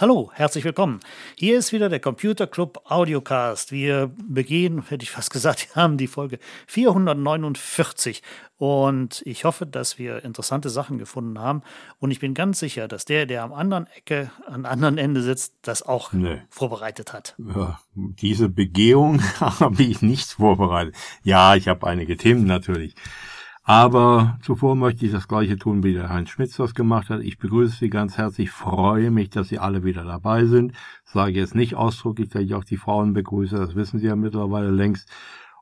Hallo, herzlich willkommen. Hier ist wieder der Computer Club Audiocast. Wir begehen, hätte ich fast gesagt, wir haben die Folge 449 und ich hoffe, dass wir interessante Sachen gefunden haben und ich bin ganz sicher, dass der, der am anderen Ecke, am anderen Ende sitzt, das auch nee. vorbereitet hat. Ja, diese Begehung habe ich nicht vorbereitet. Ja, ich habe einige Themen natürlich. Aber zuvor möchte ich das gleiche tun, wie der Heinz Schmitz das gemacht hat. Ich begrüße Sie ganz herzlich, freue mich, dass Sie alle wieder dabei sind. Sage jetzt nicht ausdrücklich, dass ich auch die Frauen begrüße, das wissen Sie ja mittlerweile längst.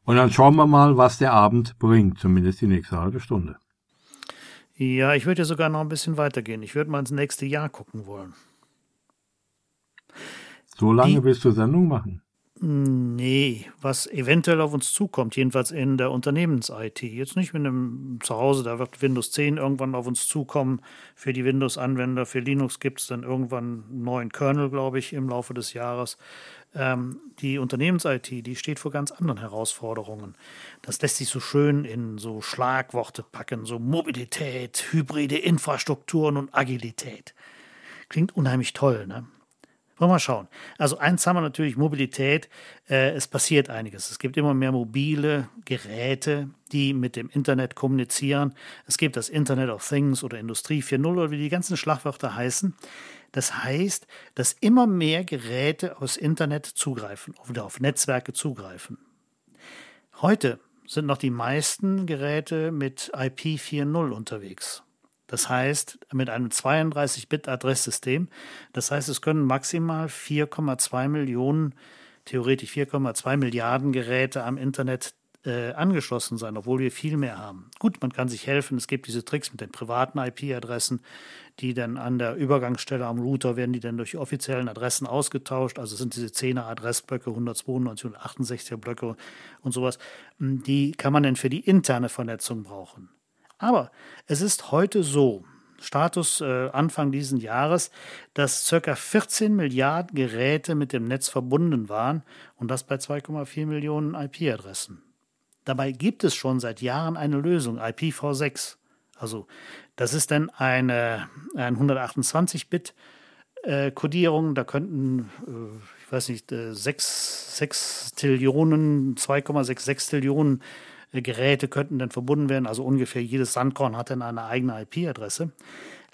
Und dann schauen wir mal, was der Abend bringt, zumindest die nächste halbe Stunde. Ja, ich würde ja sogar noch ein bisschen weitergehen. Ich würde mal ins nächste Jahr gucken wollen. So lange die, willst du Sendung machen? Nee, was eventuell auf uns zukommt, jedenfalls in der Unternehmens-IT. Jetzt nicht mit einem Zuhause, da wird Windows 10 irgendwann auf uns zukommen. Für die Windows-Anwender, für Linux gibt es dann irgendwann einen neuen Kernel, glaube ich, im Laufe des Jahres. Ähm, die Unternehmens-IT, die steht vor ganz anderen Herausforderungen. Das lässt sich so schön in so Schlagworte packen, so Mobilität, hybride Infrastrukturen und Agilität. Klingt unheimlich toll, ne? Wollen wir mal schauen. Also eins haben wir natürlich Mobilität. Äh, es passiert einiges. Es gibt immer mehr mobile Geräte, die mit dem Internet kommunizieren. Es gibt das Internet of Things oder Industrie 4.0 oder wie die ganzen Schlagwörter heißen. Das heißt, dass immer mehr Geräte aufs Internet zugreifen oder auf Netzwerke zugreifen. Heute sind noch die meisten Geräte mit IP 4.0 unterwegs. Das heißt, mit einem 32-Bit-Adresssystem. Das heißt, es können maximal 4,2 Millionen, theoretisch 4,2 Milliarden Geräte am Internet äh, angeschlossen sein, obwohl wir viel mehr haben. Gut, man kann sich helfen. Es gibt diese Tricks mit den privaten IP-Adressen, die dann an der Übergangsstelle am Router werden, die dann durch die offiziellen Adressen ausgetauscht. Also sind diese 10er Adressblöcke, 192, 168er Blöcke und sowas. Die kann man dann für die interne Vernetzung brauchen. Aber es ist heute so, Status äh, Anfang dieses Jahres, dass ca. 14 Milliarden Geräte mit dem Netz verbunden waren und das bei 2,4 Millionen IP-Adressen. Dabei gibt es schon seit Jahren eine Lösung, IPv6. Also das ist dann eine, eine 128-Bit äh, da könnten, äh, ich weiß nicht, äh, 6, 6 Trillionen, 2,66 Trillionen Geräte könnten dann verbunden werden. Also ungefähr jedes Sandkorn hat dann eine eigene IP-Adresse.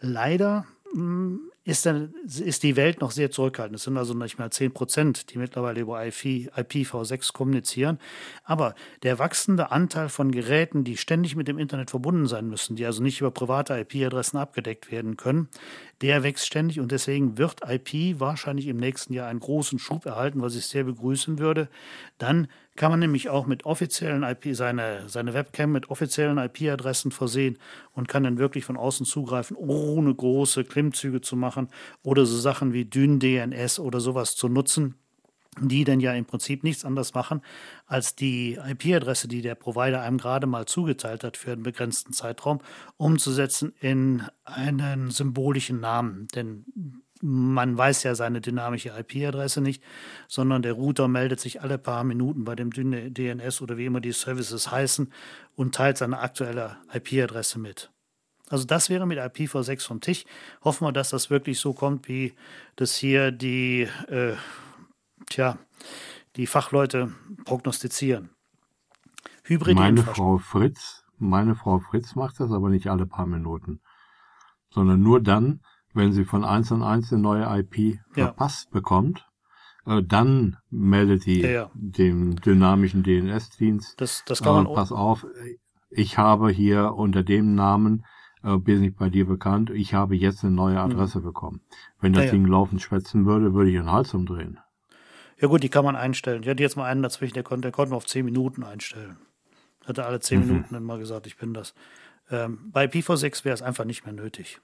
Leider hm, ist, dann, ist die Welt noch sehr zurückhaltend. Es sind also nicht mal 10 Prozent, die mittlerweile über IP, IPv6 kommunizieren. Aber der wachsende Anteil von Geräten, die ständig mit dem Internet verbunden sein müssen, die also nicht über private IP-Adressen abgedeckt werden können, der wächst ständig und deswegen wird IP wahrscheinlich im nächsten Jahr einen großen Schub erhalten, was ich sehr begrüßen würde. Dann kann man nämlich auch mit offiziellen IP, seine, seine Webcam mit offiziellen IP-Adressen versehen und kann dann wirklich von außen zugreifen, ohne große Klimmzüge zu machen oder so Sachen wie DynDNS oder sowas zu nutzen, die dann ja im Prinzip nichts anderes machen, als die IP-Adresse, die der Provider einem gerade mal zugeteilt hat für einen begrenzten Zeitraum, umzusetzen in einen symbolischen Namen. Denn man weiß ja seine dynamische IP-Adresse nicht, sondern der Router meldet sich alle paar Minuten bei dem DNS oder wie immer die Services heißen und teilt seine aktuelle IP-Adresse mit. Also das wäre mit IPv6 vom Tisch. Hoffen wir, dass das wirklich so kommt, wie das hier die, äh, tja, die Fachleute prognostizieren. Hybrid meine Frau Fritz, meine Frau Fritz macht das aber nicht alle paar Minuten, sondern nur dann, wenn sie von eins an eins eine neue IP ja. verpasst bekommt, äh, dann meldet die ja, ja. dem dynamischen DNS-Dienst. Das, das kann man äh, Pass auf, ich habe hier unter dem Namen äh, bin ich bei dir bekannt, ich habe jetzt eine neue mhm. Adresse mhm. bekommen. Wenn das Ding laufend schwätzen würde, würde ich den Hals umdrehen. Ja gut, die kann man einstellen. Ich hatte jetzt mal einen dazwischen, der konnte, der konnte auf 10 Minuten einstellen. Hatte alle 10 mhm. Minuten dann mal gesagt, ich bin das. Ähm, bei IPv6 wäre es einfach nicht mehr nötig.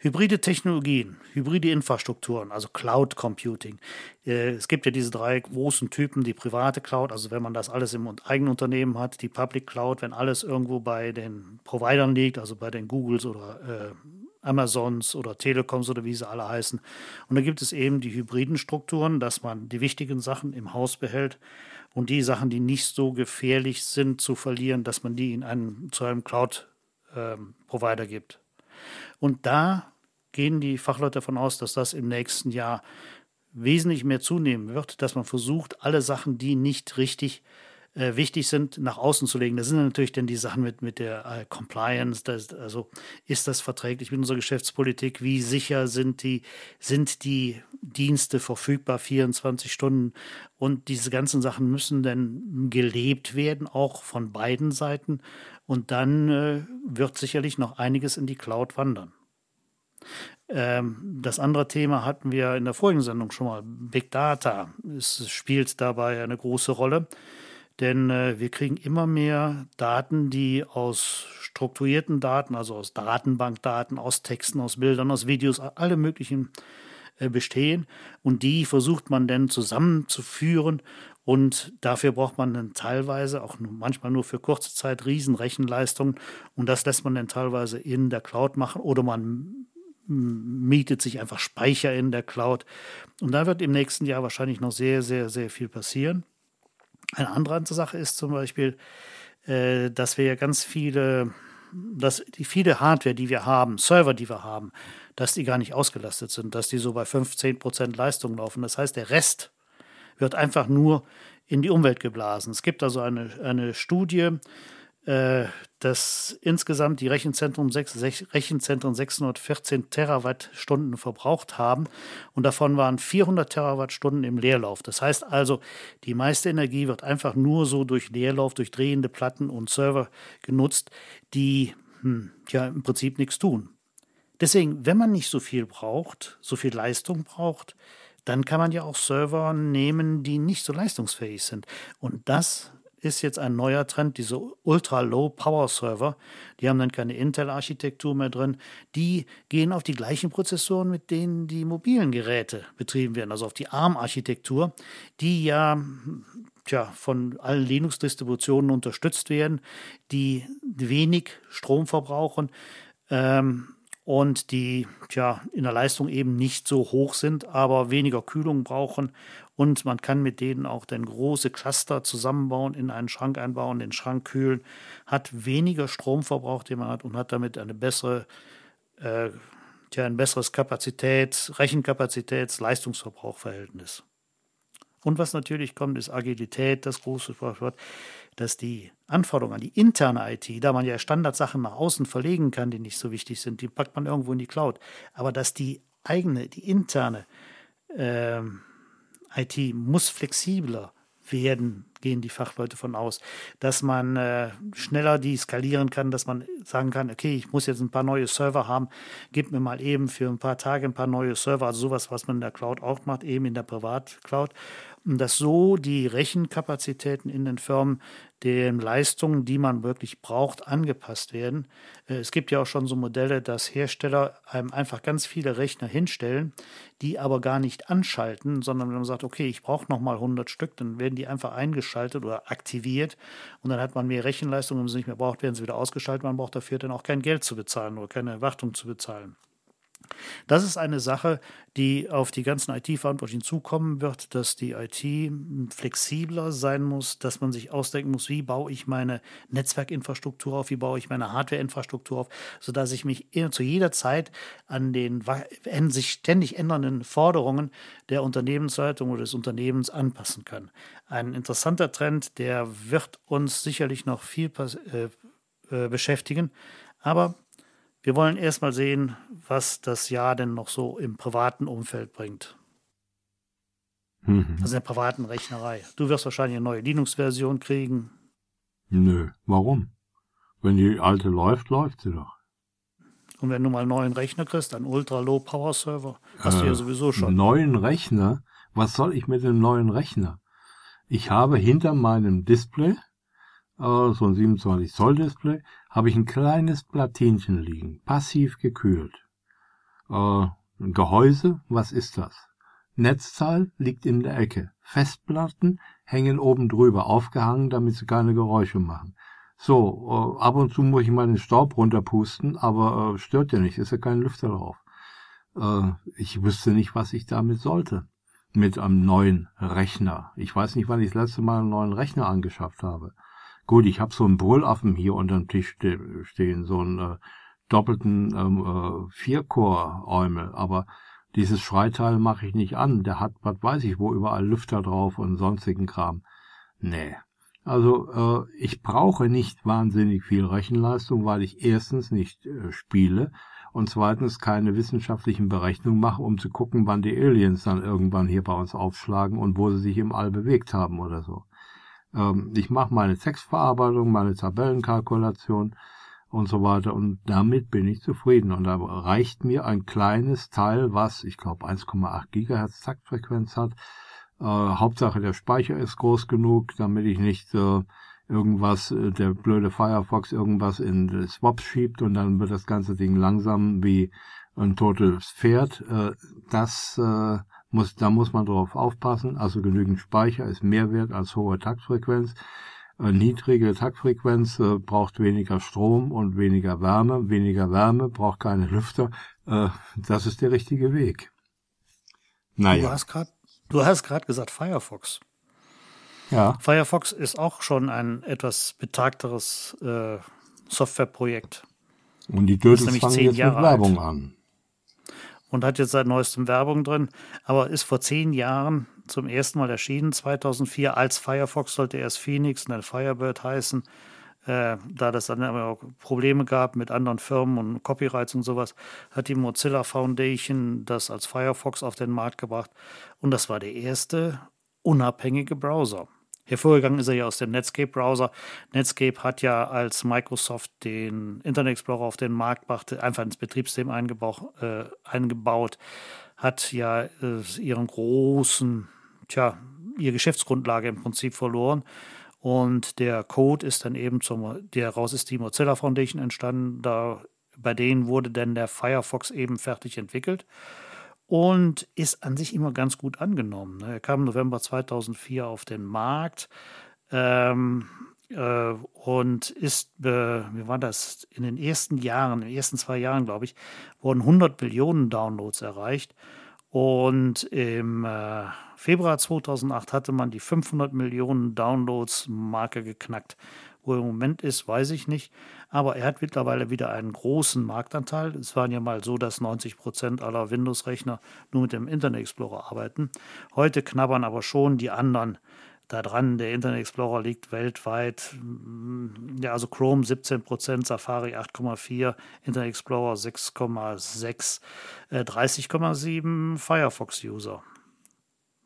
Hybride Technologien, hybride Infrastrukturen, also Cloud Computing. Äh, es gibt ja diese drei großen Typen, die private Cloud, also wenn man das alles im eigenen Unternehmen hat, die Public Cloud, wenn alles irgendwo bei den Providern liegt, also bei den Googles oder äh, Amazons oder Telekoms oder wie sie alle heißen. Und da gibt es eben die hybriden Strukturen, dass man die wichtigen Sachen im Haus behält und die Sachen, die nicht so gefährlich sind zu verlieren, dass man die in einen, zu einem Cloud-Provider ähm, gibt. Und da gehen die Fachleute davon aus, dass das im nächsten Jahr wesentlich mehr zunehmen wird, dass man versucht, alle Sachen, die nicht richtig äh, wichtig sind, nach außen zu legen. Das sind natürlich dann die Sachen mit, mit der äh, Compliance, das, also ist das verträglich mit unserer Geschäftspolitik, wie sicher sind die, sind die Dienste verfügbar 24 Stunden? Und diese ganzen Sachen müssen dann gelebt werden, auch von beiden Seiten und dann äh, wird sicherlich noch einiges in die Cloud wandern. Ähm, das andere Thema hatten wir in der vorigen Sendung schon mal. Big Data. Es spielt dabei eine große Rolle, denn äh, wir kriegen immer mehr Daten, die aus strukturierten Daten, also aus Datenbankdaten, aus Texten, aus Bildern, aus Videos, alle möglichen äh, bestehen. Und die versucht man dann zusammenzuführen. Und dafür braucht man dann teilweise, auch manchmal nur für kurze Zeit, Riesenrechenleistungen. Und das lässt man dann teilweise in der Cloud machen oder man mietet sich einfach Speicher in der Cloud. Und da wird im nächsten Jahr wahrscheinlich noch sehr, sehr, sehr viel passieren. Eine andere Sache ist zum Beispiel, äh, dass wir ja ganz viele, dass die viele Hardware, die wir haben, Server, die wir haben, dass die gar nicht ausgelastet sind, dass die so bei 15 Prozent Leistung laufen. Das heißt, der Rest wird einfach nur in die Umwelt geblasen. Es gibt also eine, eine Studie, äh, dass insgesamt die Rechenzentren, Rechenzentren 614 Terawattstunden verbraucht haben und davon waren 400 Terawattstunden im Leerlauf. Das heißt also, die meiste Energie wird einfach nur so durch Leerlauf, durch drehende Platten und Server genutzt, die hm, ja im Prinzip nichts tun. Deswegen, wenn man nicht so viel braucht, so viel Leistung braucht, dann kann man ja auch Server nehmen, die nicht so leistungsfähig sind. Und das ist jetzt ein neuer Trend, diese Ultra-Low-Power-Server. Die haben dann keine Intel-Architektur mehr drin. Die gehen auf die gleichen Prozessoren, mit denen die mobilen Geräte betrieben werden, also auf die ARM-Architektur, die ja tja, von allen Linux-Distributionen unterstützt werden, die wenig Strom verbrauchen. Ähm, und die tja, in der Leistung eben nicht so hoch sind, aber weniger Kühlung brauchen. Und man kann mit denen auch dann große Cluster zusammenbauen, in einen Schrank einbauen, den Schrank kühlen, hat weniger Stromverbrauch, den man hat und hat damit eine bessere, äh, tja, ein besseres Kapazitäts-, Rechenkapazitäts-, Leistungsverbrauchverhältnis. Und was natürlich kommt, ist Agilität, das große Sprachwort dass die Anforderungen an die interne IT, da man ja Standardsachen nach außen verlegen kann, die nicht so wichtig sind, die packt man irgendwo in die Cloud. Aber dass die eigene, die interne äh, IT muss flexibler werden, gehen die Fachleute von aus, dass man äh, schneller die skalieren kann, dass man sagen kann, okay, ich muss jetzt ein paar neue Server haben, gib mir mal eben für ein paar Tage ein paar neue Server, also sowas, was man in der Cloud auch macht, eben in der Privatcloud dass so die Rechenkapazitäten in den Firmen den Leistungen, die man wirklich braucht, angepasst werden. Äh, es gibt ja auch schon so Modelle, dass Hersteller einem einfach ganz viele Rechner hinstellen, die aber gar nicht anschalten, sondern wenn man sagt, okay, ich brauche nochmal 100 Stück, dann werden die einfach eingeschaltet oder aktiviert und dann hat man mehr Rechenleistung, wenn man sie nicht mehr braucht, werden sie wieder ausgeschaltet. Man braucht dafür dann auch kein Geld zu bezahlen oder keine Wartung zu bezahlen. Das ist eine Sache, die auf die ganzen IT-Verantwortlichen zukommen wird, dass die IT flexibler sein muss, dass man sich ausdenken muss, wie baue ich meine Netzwerkinfrastruktur auf, wie baue ich meine Hardwareinfrastruktur auf, sodass ich mich zu jeder Zeit an den sich ständig ändernden Forderungen der Unternehmensleitung oder des Unternehmens anpassen kann. Ein interessanter Trend, der wird uns sicherlich noch viel äh, äh, beschäftigen, aber wir wollen erstmal sehen, was das Jahr denn noch so im privaten Umfeld bringt. Mhm. Also in der privaten Rechnerei. Du wirst wahrscheinlich eine neue Linux-Version kriegen. Nö, warum? Wenn die alte läuft, läuft sie doch. Und wenn du mal einen neuen Rechner kriegst, einen Ultra-Low-Power-Server, hast äh, du ja äh, sowieso schon. Neuen Rechner? Was soll ich mit dem neuen Rechner? Ich habe hinter meinem Display äh, so ein 27 Zoll Display, habe ich ein kleines Platinchen liegen, passiv gekühlt. Äh, Gehäuse, was ist das? Netzteil liegt in der Ecke. Festplatten hängen oben drüber aufgehangen, damit sie keine Geräusche machen. So, äh, ab und zu muss ich mal den Staub runterpusten, aber äh, stört ja nicht, ist ja kein Lüfter drauf. Äh, ich wüsste nicht, was ich damit sollte. Mit einem neuen Rechner. Ich weiß nicht, wann ich das letzte Mal einen neuen Rechner angeschafft habe. Gut, ich habe so einen Brüllaffen hier unter dem Tisch stehen, so ein äh, doppelten ähm, äh, Vierchor-Eumel, aber dieses Schreiteil mache ich nicht an. Der hat, was weiß ich, wo überall Lüfter drauf und sonstigen Kram. Nee. Also äh, ich brauche nicht wahnsinnig viel Rechenleistung, weil ich erstens nicht äh, spiele und zweitens keine wissenschaftlichen Berechnungen mache, um zu gucken, wann die Aliens dann irgendwann hier bei uns aufschlagen und wo sie sich im All bewegt haben oder so. Ähm, ich mache meine Textverarbeitung, meine Tabellenkalkulation und so weiter und damit bin ich zufrieden und da reicht mir ein kleines Teil, was ich glaube 1,8 Gigahertz Taktfrequenz hat. Äh, Hauptsache der Speicher ist groß genug, damit ich nicht äh, irgendwas, äh, der blöde Firefox irgendwas in Swaps schiebt und dann wird das ganze Ding langsam wie ein totes Pferd. Äh, das äh, muss, da muss man drauf aufpassen. Also genügend Speicher ist mehr wert als hohe Taktfrequenz. Niedrige Taktfrequenz braucht weniger Strom und weniger Wärme. Weniger Wärme braucht keine Lüfter. das ist der richtige Weg. Naja. Du hast gerade gesagt Firefox. Ja. Firefox ist auch schon ein etwas betagteres äh, Softwareprojekt. Und die Dödels fangen jetzt Jahre mit Werbung alt. an. Und hat jetzt seit neuestem Werbung drin, aber ist vor zehn Jahren zum ersten Mal erschienen, 2004 als Firefox, sollte erst Phoenix und dann Firebird heißen. Äh, da das dann aber auch Probleme gab mit anderen Firmen und Copyrights und sowas, hat die Mozilla Foundation das als Firefox auf den Markt gebracht. Und das war der erste unabhängige Browser. Hervorgegangen ist er ja aus dem Netscape-Browser. Netscape hat ja, als Microsoft den Internet Explorer auf den Markt brachte, einfach ins Betriebssystem eingebaut, äh, eingebaut hat ja äh, ihren großen, tja, ihre Geschäftsgrundlage im Prinzip verloren. Und der Code ist dann eben zum, daraus ist die Mozilla Foundation entstanden. Da, bei denen wurde dann der Firefox eben fertig entwickelt und ist an sich immer ganz gut angenommen. Ne? Er kam im November 2004 auf den Markt ähm, äh, und ist, äh, wie war das, in den ersten Jahren, in den ersten zwei Jahren, glaube ich, wurden 100 Millionen Downloads erreicht. Und im äh, Februar 2008 hatte man die 500 Millionen Downloads-Marke geknackt. Wo er im Moment ist, weiß ich nicht. Aber er hat mittlerweile wieder einen großen Marktanteil. Es waren ja mal so, dass 90 Prozent aller Windows-Rechner nur mit dem Internet Explorer arbeiten. Heute knabbern aber schon die anderen da dran. Der Internet Explorer liegt weltweit, mm, ja, also Chrome 17 Prozent, Safari 8,4, Internet Explorer 6,6, äh, 30,7 Firefox-User.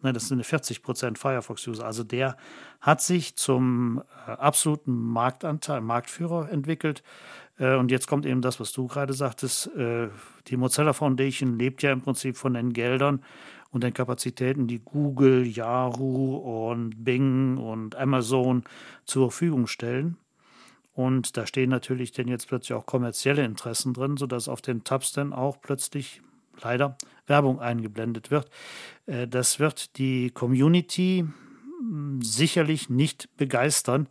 Ne, das sind 40 Prozent Firefox-User. Also der hat sich zum äh, absoluten Marktanteil, Marktführer entwickelt. Äh, und jetzt kommt eben das, was du gerade sagtest. Äh, die Mozilla Foundation lebt ja im Prinzip von den Geldern und den Kapazitäten, die Google, Yahoo und Bing und Amazon zur Verfügung stellen. Und da stehen natürlich dann jetzt plötzlich auch kommerzielle Interessen drin, sodass auf den Tabs dann auch plötzlich leider Werbung eingeblendet wird. Äh, das wird die Community hm, sicherlich nicht begeistern,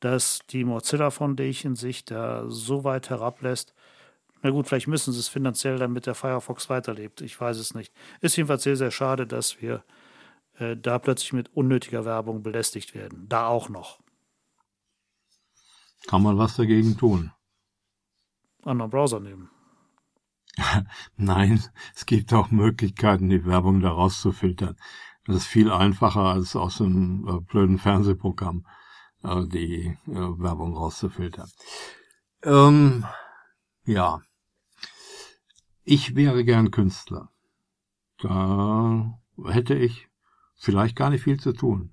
dass die Mozilla Foundation sich da so weit herablässt. Na gut, vielleicht müssen sie es finanziell, damit der Firefox weiterlebt. Ich weiß es nicht. Ist jedenfalls sehr, sehr schade, dass wir äh, da plötzlich mit unnötiger Werbung belästigt werden. Da auch noch. Kann man was dagegen tun? Anderen Browser nehmen. Nein, es gibt auch Möglichkeiten, die Werbung da rauszufiltern. Das ist viel einfacher als aus einem äh, blöden Fernsehprogramm äh, die äh, Werbung rauszufiltern. Ähm, ja, ich wäre gern Künstler. Da hätte ich vielleicht gar nicht viel zu tun.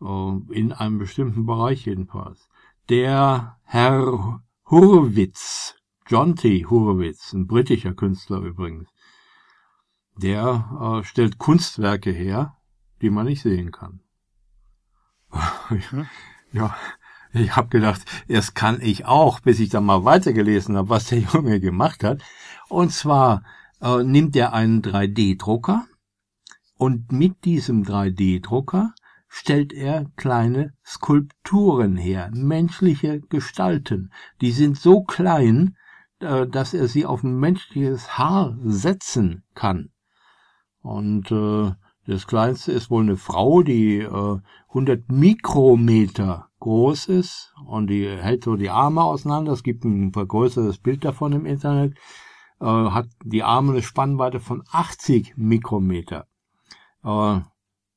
Äh, in einem bestimmten Bereich jedenfalls. Der Herr Hurwitz, John T. Horowitz, ein britischer Künstler übrigens, der äh, stellt Kunstwerke her, die man nicht sehen kann. ja, ich habe gedacht, erst kann ich auch, bis ich dann mal weitergelesen habe, was der Junge gemacht hat. Und zwar äh, nimmt er einen 3D-Drucker und mit diesem 3D-Drucker stellt er kleine Skulpturen her, menschliche Gestalten. Die sind so klein, äh, dass er sie auf ein menschliches Haar setzen kann. Und äh, Das kleinste ist wohl eine Frau, die äh, 100 Mikrometer groß ist und die hält so die Arme auseinander. Es gibt ein vergrößertes Bild davon im Internet. Äh, hat die Arme eine Spannweite von 80 Mikrometer. Äh,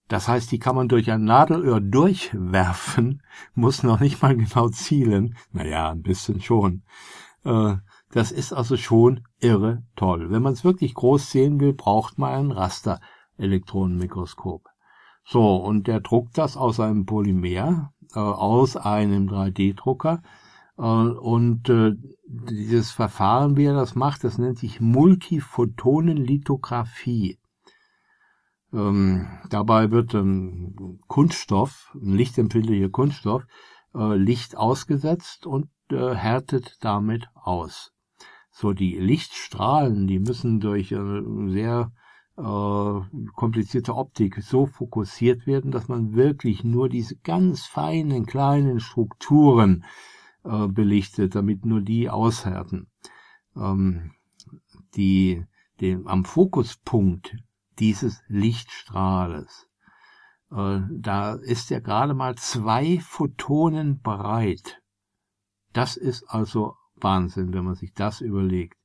das heißt, die kann man durch ein Nadelöhr durchwerfen, muss noch nicht mal genau zielen. Naja, ein bisschen schon. Äh, das ist also schon irre toll. Wenn man es wirklich groß sehen will, braucht man ein Raster-Elektronenmikroskop. So, und der druckt das aus einem Polymer, äh, aus einem 3D-Drucker. Äh, und äh, dieses Verfahren, wie er das macht, das nennt sich Multiphotonenlithografie. Ähm, dabei wird ein Kunststoff, ein lichtempfindlicher Kunststoff, äh, Licht ausgesetzt und äh, härtet damit aus. So, die Lichtstrahlen, die müssen durch äh, sehr äh, komplizierte Optik so fokussiert werden, dass man wirklich nur diese ganz feinen kleinen Strukturen äh, belichtet, damit nur die aushärten. Ähm, die, den, am Fokuspunkt dieses Lichtstrahles, äh, da ist er gerade mal zwei Photonen breit. Das ist also Wahnsinn, wenn man sich das überlegt.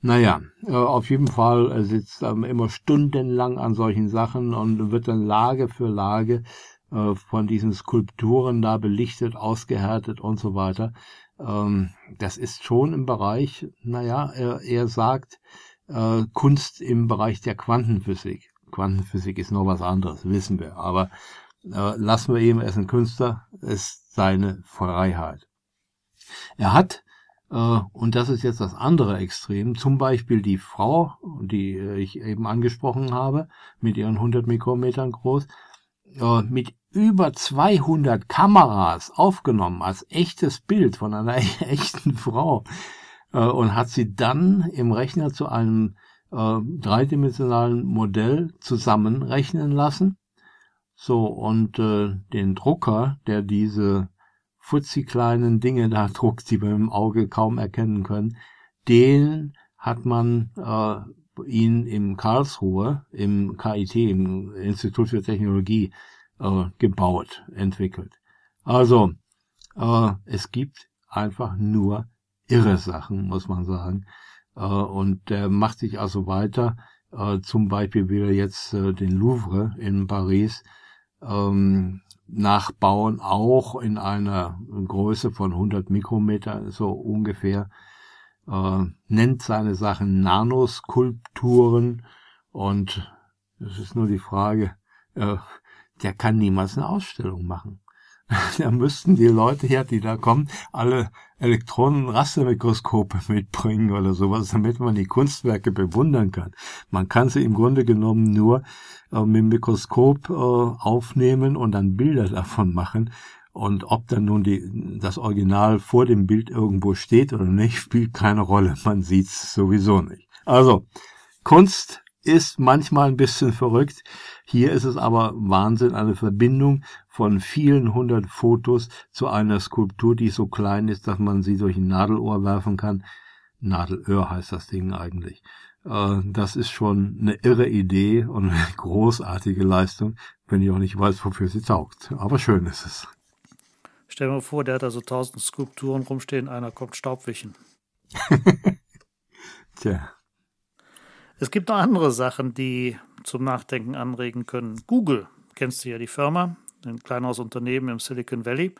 Naja, äh, auf jeden Fall er sitzt ähm, immer stundenlang an solchen Sachen und wird dann Lage für Lage äh, von diesen Skulpturen da belichtet, ausgehärtet und so weiter. Ähm, das ist schon im Bereich, naja, er, er sagt, äh, Kunst im Bereich der Quantenphysik. Quantenphysik ist noch was anderes, wissen wir. Aber äh, lassen wir eben, er ist ein Künstler, ist seine Freiheit. Er hat äh, und das ist jetzt das andere Extrem. Zum Beispiel die Frau, die ich eben angesprochen habe, mit ihren 100 Mikrometern groß, äh, mit über 200 Kameras aufgenommen als echtes Bild von einer echten Frau äh, und hat sie dann im Rechner zu einem dreidimensionalen Modell zusammenrechnen lassen. So, und äh, den Drucker, der diese futzi kleinen Dinge da druckt, die wir im Auge kaum erkennen können, den hat man äh, ihn im Karlsruhe, im KIT, im Institut für Technologie, äh, gebaut, entwickelt. Also, äh, es gibt einfach nur irre Sachen, muss man sagen. Äh, und der macht sich also weiter. Äh, zum Beispiel will er jetzt äh, den Louvre in Paris ähm, nachbauen, auch in einer Größe von 100 Mikrometer, so ungefähr, äh, nennt seine Sachen Nanoskulpturen und es ist nur die Frage, äh, der kann niemals eine Ausstellung machen. da müssten die Leute her, die da kommen, alle Elektronenrastermikroskope mitbringen oder sowas, damit man die Kunstwerke bewundern kann. Man kann sie im Grunde genommen nur äh, mit dem Mikroskop äh, aufnehmen und dann Bilder davon machen. Und ob dann nun die, das Original vor dem Bild irgendwo steht oder nicht, spielt keine Rolle. Man sieht's sowieso nicht. Also, Kunst ist manchmal ein bisschen verrückt. Hier ist es aber Wahnsinn, eine Verbindung von vielen hundert Fotos zu einer Skulptur, die so klein ist, dass man sie durch ein Nadelohr werfen kann. Nadelöhr heißt das Ding eigentlich. Äh, das ist schon eine irre Idee und eine großartige Leistung, wenn ich auch nicht weiß, wofür sie taugt. Aber schön ist es. Stell dir mal vor, der hat da so tausend Skulpturen rumstehen, einer kommt Staubwischen. Tja. Es gibt noch andere Sachen, die zum Nachdenken anregen können. Google, kennst du ja die Firma, ein kleineres Unternehmen im Silicon Valley,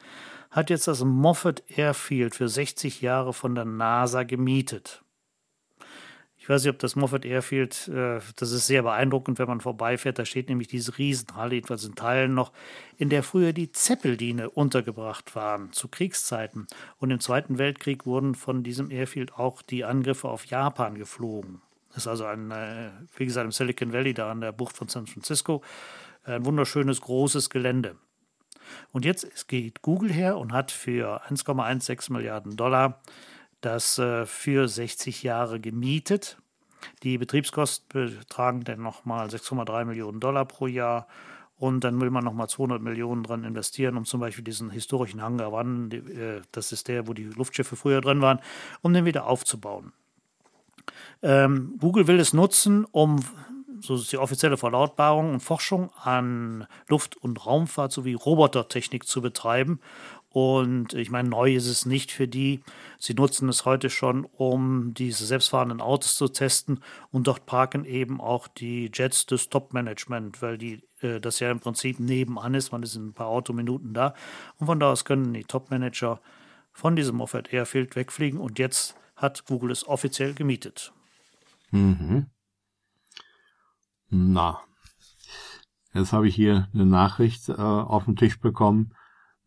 hat jetzt das Moffat Airfield für 60 Jahre von der NASA gemietet. Ich weiß nicht, ob das Moffat Airfield, äh, das ist sehr beeindruckend, wenn man vorbeifährt. Da steht nämlich diese Riesenhalle, jedenfalls in Teilen noch, in der früher die Zeppeline untergebracht waren, zu Kriegszeiten. Und im Zweiten Weltkrieg wurden von diesem Airfield auch die Angriffe auf Japan geflogen. Ist also ein, äh, wie gesagt, im Silicon Valley, da an der Bucht von San Francisco, ein wunderschönes, großes Gelände. Und jetzt geht Google her und hat für 1,16 Milliarden Dollar das äh, für 60 Jahre gemietet. Die Betriebskosten betragen dann nochmal 6,3 Millionen Dollar pro Jahr. Und dann will man nochmal 200 Millionen dran investieren, um zum Beispiel diesen historischen Hangar One, äh, das ist der, wo die Luftschiffe früher drin waren, um den wieder aufzubauen. Ähm, Google will es nutzen, um so ist die offizielle Verlautbarung und Forschung an Luft- und Raumfahrt sowie Robotertechnik zu betreiben. Und ich meine, neu ist es nicht für die. Sie nutzen es heute schon, um diese selbstfahrenden Autos zu testen. Und dort parken eben auch die Jets des Top-Management, weil die, äh, das ja im Prinzip nebenan ist. Man ist in ein paar Autominuten da. Und von da aus können die Top-Manager von diesem Moffat Airfield wegfliegen. Und jetzt hat Google es offiziell gemietet. Mhm. Na, jetzt habe ich hier eine Nachricht äh, auf den Tisch bekommen.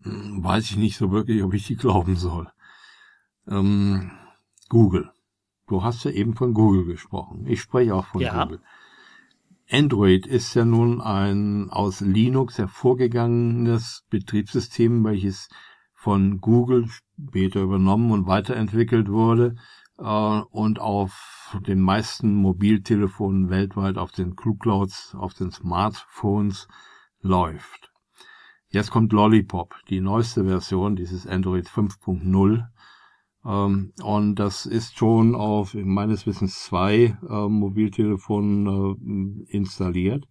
Hm, weiß ich nicht so wirklich, ob ich die glauben soll. Ähm, Google. Du hast ja eben von Google gesprochen. Ich spreche auch von ja. Google. Android ist ja nun ein aus Linux hervorgegangenes Betriebssystem, welches von Google später übernommen und weiterentwickelt wurde äh, und auf den meisten Mobiltelefonen weltweit, auf den Clouds, auf den Smartphones läuft. Jetzt kommt Lollipop, die neueste Version dieses Android 5.0. Ähm, und das ist schon auf meines Wissens zwei äh, Mobiltelefonen äh, installiert.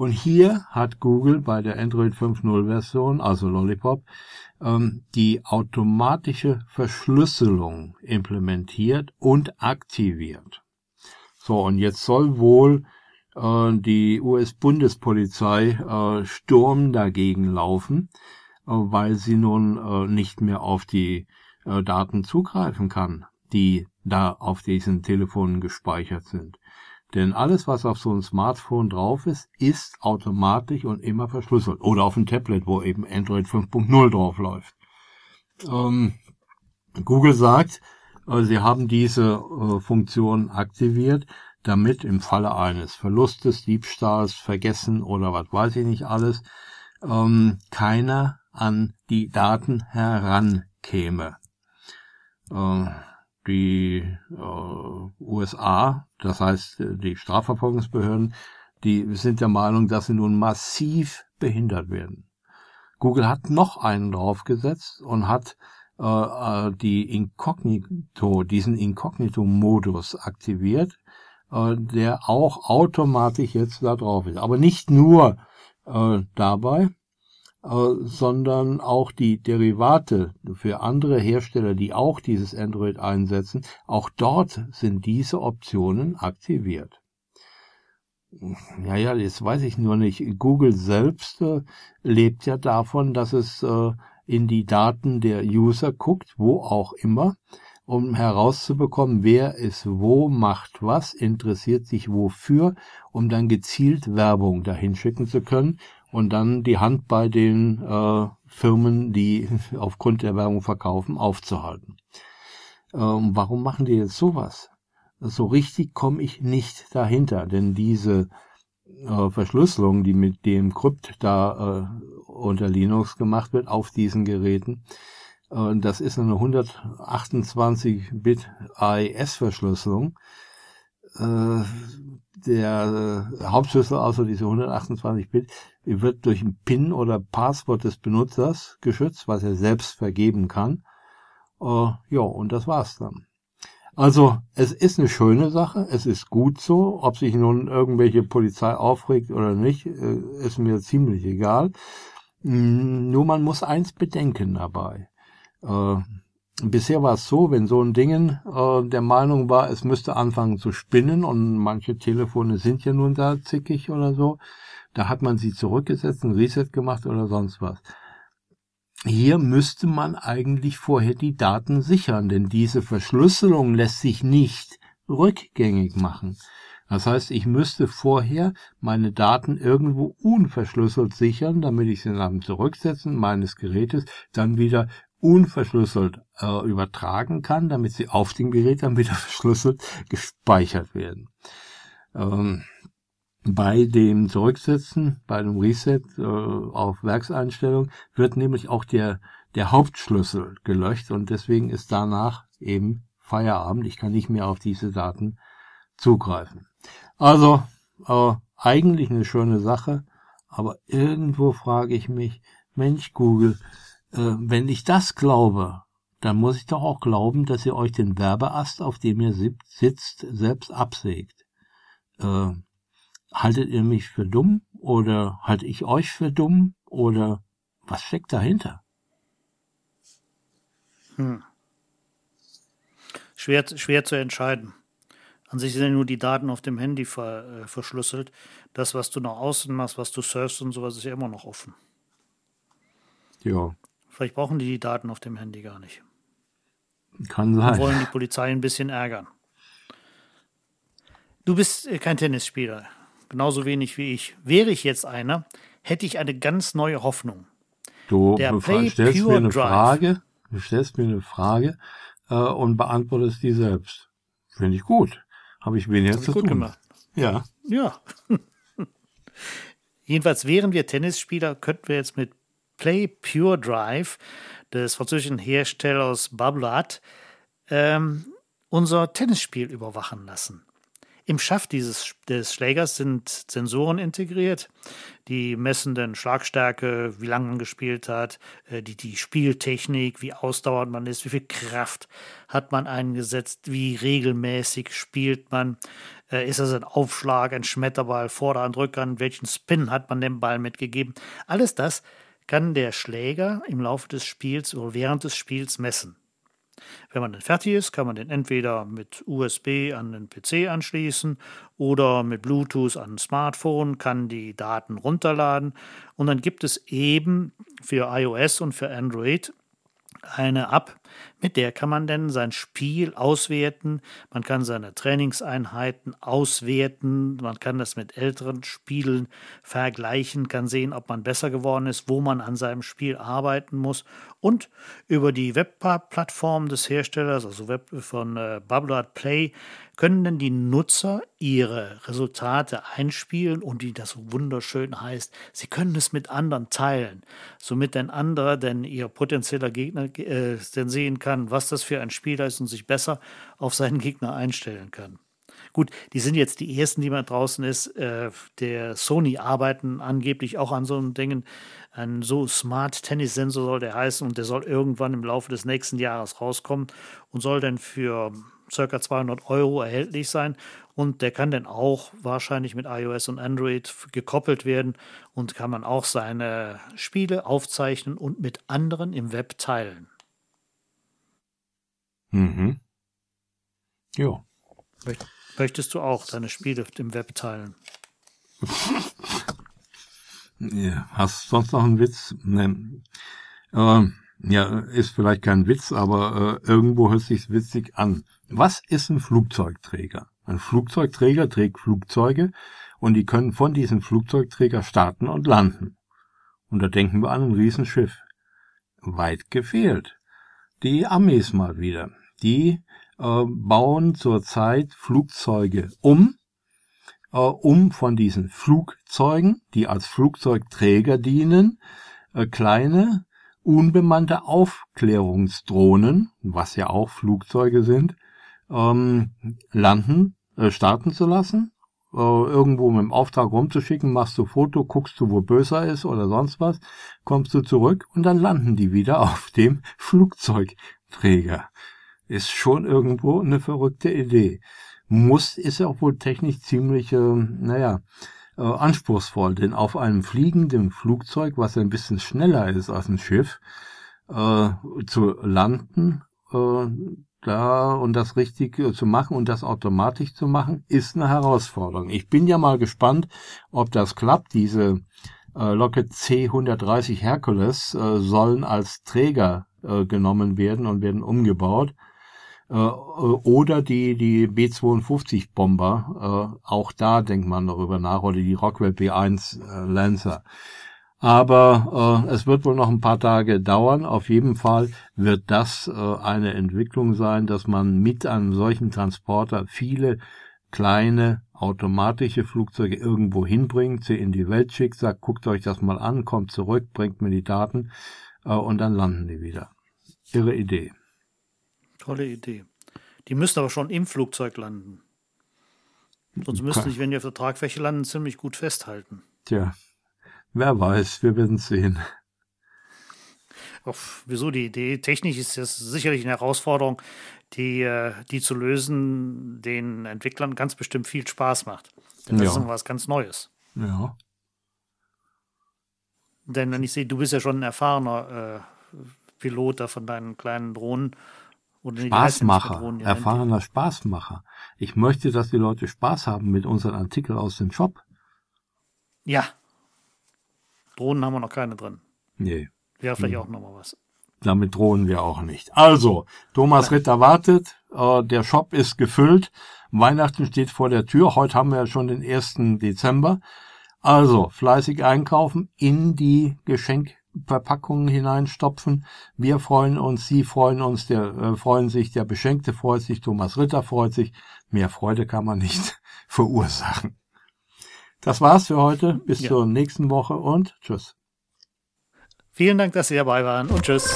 Und hier hat Google bei der Android 5.0 Version, also Lollipop, ähm, die automatische Verschlüsselung implementiert und aktiviert. So, und jetzt soll wohl äh, die US-Bundespolizei äh, Sturm dagegen laufen, äh, weil sie nun nicht mehr auf die Daten zugreifen kann, die da auf diesen Telefonen gespeichert sind. Denn alles, was auf so einem Smartphone drauf ist, ist automatisch und immer verschlüsselt. Oder auf einem Tablet, wo eben Android 5.0 drauf läuft. Ähm, Google sagt, äh, sie haben diese äh, Funktion aktiviert, damit im Falle eines Verlustes, Diebstahls, Vergessen oder was weiß ich nicht alles, ähm, keiner an die Daten herankäme. Äh, die äh, USA, das heißt die Strafverfolgungsbehörden, die sind der Meinung, dass sie nun massiv behindert werden. Google hat noch einen draufgesetzt und hat äh, äh die Inkognito, diesen Inkognito-Modus aktiviert, äh, der auch automatisch jetzt da drauf ist. Aber nicht nur äh, dabei, äh, sondern auch die Derivate für andere Hersteller, die auch dieses Android einsetzen, auch dort sind diese Optionen aktiviert. Ja, ja, jetzt weiß ich nur nicht. Google selbst äh, lebt ja davon, dass es äh, in die Daten der User guckt, wo auch immer, um herauszubekommen, wer es wo macht was, interessiert sich wofür, um dann gezielt Werbung dahin schicken zu können und dann die Hand bei den äh, Firmen, die aufgrund der Werbung verkaufen, aufzuhalten. Ähm, warum machen die jetzt sowas? So richtig komme ich nicht dahinter, denn diese äh, Verschlüsselung, die mit dem Krypt da äh, unter Linux gemacht wird auf diesen Geräten, äh, das ist eine 128-Bit AES-Verschlüsselung. Äh, der äh, Hauptschlüssel, also diese 128-Bit, wird durch ein PIN oder Passwort des Benutzers geschützt, was er selbst vergeben kann. ja, und das war's dann. Also, es ist eine schöne Sache, es ist gut so, ob sich nun irgendwelche Polizei aufregt oder nicht, ist mir ziemlich egal. Hm, nur man muss eins bedenken dabei. Äh, bisher war es so, wenn so ein Ding äh, der Meinung war, es müsste anfangen zu spinnen und manche Telefone sind ja nun da zickig oder so, da hat man sie zurückgesetzt, ein Reset gemacht oder sonst was. Hier müsste man eigentlich vorher die Daten sichern, denn diese Verschlüsselung lässt sich nicht rückgängig machen. Das heißt, ich müsste vorher meine Daten irgendwo unverschlüsselt sichern, damit ich sie nach dem Zurücksetzen meines Gerätes dann wieder unverschlüsselt äh, übertragen kann, damit sie auf dem Gerät dann wieder verschlüsselt gespeichert werden. Ähm, bei dem Zurücksetzen, bei dem Reset äh, auf Werkseinstellung wird nämlich auch der, der Hauptschlüssel gelöscht und deswegen ist danach eben Feierabend. Ich kann nicht mehr auf diese Daten zugreifen. Also äh, eigentlich eine schöne Sache, aber irgendwo frage ich mich, Mensch Google, wenn ich das glaube, dann muss ich doch auch glauben, dass ihr euch den Werbeast, auf dem ihr sitzt, selbst absägt. Äh, haltet ihr mich für dumm oder halte ich euch für dumm oder was steckt dahinter? Hm. Schwer, schwer zu entscheiden. An sich sind ja nur die Daten auf dem Handy ver, äh, verschlüsselt. Das, was du nach außen machst, was du surfst und sowas, ist ja immer noch offen. Ja. Vielleicht brauchen die die Daten auf dem Handy gar nicht. Kann sein. Und wollen die Polizei ein bisschen ärgern. Du bist äh, kein Tennisspieler, genauso wenig wie ich. Wäre ich jetzt einer, hätte ich eine ganz neue Hoffnung. Du Der stellst mir eine Drive. Frage, du stellst mir eine Frage äh, und beantwortest die selbst. Finde ich gut. Habe ich weniger Hab zu gut tun. Gemacht. Ja. Ja. Jedenfalls wären wir Tennisspieler, könnten wir jetzt mit Play Pure Drive des französischen Herstellers Bablat ähm, unser Tennisspiel überwachen lassen. Im Schaft dieses, des Schlägers sind Sensoren integriert, die messen dann Schlagstärke, wie lange man gespielt hat, äh, die, die Spieltechnik, wie ausdauernd man ist, wie viel Kraft hat man eingesetzt, wie regelmäßig spielt man, äh, ist das ein Aufschlag, ein Schmetterball, Vorderhand, Rückhand, welchen Spin hat man dem Ball mitgegeben. Alles das kann der Schläger im Laufe des Spiels oder während des Spiels messen. Wenn man dann fertig ist, kann man den entweder mit USB an den PC anschließen oder mit Bluetooth an ein Smartphone, kann die Daten runterladen und dann gibt es eben für iOS und für Android eine App, mit der kann man dann sein Spiel auswerten, man kann seine Trainingseinheiten auswerten, man kann das mit älteren Spielen vergleichen, kann sehen, ob man besser geworden ist, wo man an seinem Spiel arbeiten muss. Und über die Webplattform des Herstellers, also Web von äh, Bubbleart Play, können denn die Nutzer ihre Resultate einspielen und wie das wunderschön heißt, sie können es mit anderen teilen, somit ein anderer, denn ihr potenzieller Gegner äh, denn sehen kann, was das für ein Spieler ist und sich besser auf seinen Gegner einstellen kann. Gut, die sind jetzt die ersten, die man draußen ist. Äh, der Sony arbeiten angeblich auch an so einem Dingen. Ein so Smart Tennis Sensor soll der heißen und der soll irgendwann im Laufe des nächsten Jahres rauskommen und soll dann für circa 200 Euro erhältlich sein und der kann dann auch wahrscheinlich mit iOS und Android gekoppelt werden und kann man auch seine Spiele aufzeichnen und mit anderen im Web teilen. Mhm. Ja. Möchtest du auch deine Spiele im Web teilen? ja, hast du sonst noch einen Witz? Nee. Äh, ja, ist vielleicht kein Witz, aber äh, irgendwo hört sich witzig an. Was ist ein Flugzeugträger? Ein Flugzeugträger trägt Flugzeuge und die können von diesem Flugzeugträger starten und landen. Und da denken wir an ein Riesenschiff. Weit gefehlt. Die Amis mal wieder. Die äh, bauen zurzeit Flugzeuge um, äh, um von diesen Flugzeugen, die als Flugzeugträger dienen, äh, kleine unbemannte Aufklärungsdrohnen, was ja auch Flugzeuge sind, ähm, landen, äh, starten zu lassen, äh, irgendwo mit dem Auftrag rumzuschicken, machst du Foto, guckst du, wo böser ist oder sonst was, kommst du zurück und dann landen die wieder auf dem Flugzeugträger. Ist schon irgendwo eine verrückte Idee. Muss, ist ja auch wohl technisch ziemlich, äh, naja, äh, anspruchsvoll, denn auf einem fliegenden Flugzeug, was ein bisschen schneller ist als ein Schiff, äh, zu landen, äh, da und das richtig äh, zu machen und das automatisch zu machen, ist eine Herausforderung. Ich bin ja mal gespannt, ob das klappt. Diese äh, Lockheed C-130 Hercules äh, sollen als Träger äh, genommen werden und werden umgebaut. Äh, oder die, die B-52 Bomber, äh, auch da denkt man darüber nach, oder die Rockwell B-1 äh, Lancer. Aber äh, es wird wohl noch ein paar Tage dauern. Auf jeden Fall wird das äh, eine Entwicklung sein, dass man mit einem solchen Transporter viele kleine automatische Flugzeuge irgendwo hinbringt, sie in die Welt schickt, sagt, guckt euch das mal an, kommt zurück, bringt mir die Daten äh, und dann landen die wieder. Irre Idee. Tolle Idee. Die müssten aber schon im Flugzeug landen. Sonst müsste ich, wenn die auf der Tragfläche landen, ziemlich gut festhalten. Tja, wer weiß, wir werden sehen. Ach, wieso die Idee? Technisch ist das sicherlich eine Herausforderung, die, äh, die zu lösen den Entwicklern ganz bestimmt viel Spaß macht. Denn das Ja. ist was ganz Neues. Ja. Denn wenn ich sehe, du bist ja schon ein erfahrener äh, Pilot da von deinen kleinen Drohnen. Oder Spaßmacher, die erfahrener Spaßmacher. Ich möchte, dass die Leute Spaß haben mit unseren Artikeln aus dem Shop. Ja. Drohnen haben wir noch keine drin. Nee, Wäre vielleicht Hm. auch noch mal was. damit drohen wir auch nicht. Also, Thomas Ritter wartet, äh, der Shop ist gefüllt, Weihnachten steht vor der Tür, heute haben wir ja schon den 1. Dezember. Also, fleißig einkaufen, in die Geschenkverpackungen hineinstopfen. Wir freuen uns, Sie freuen uns, der, äh, freuen sich, der Beschenkte freut sich, Thomas Ritter freut sich. Mehr Freude kann man nicht verursachen. Das war's für heute. Bis Ja. zur nächsten Woche und tschüss. Vielen Dank, dass Sie dabei waren und tschüss.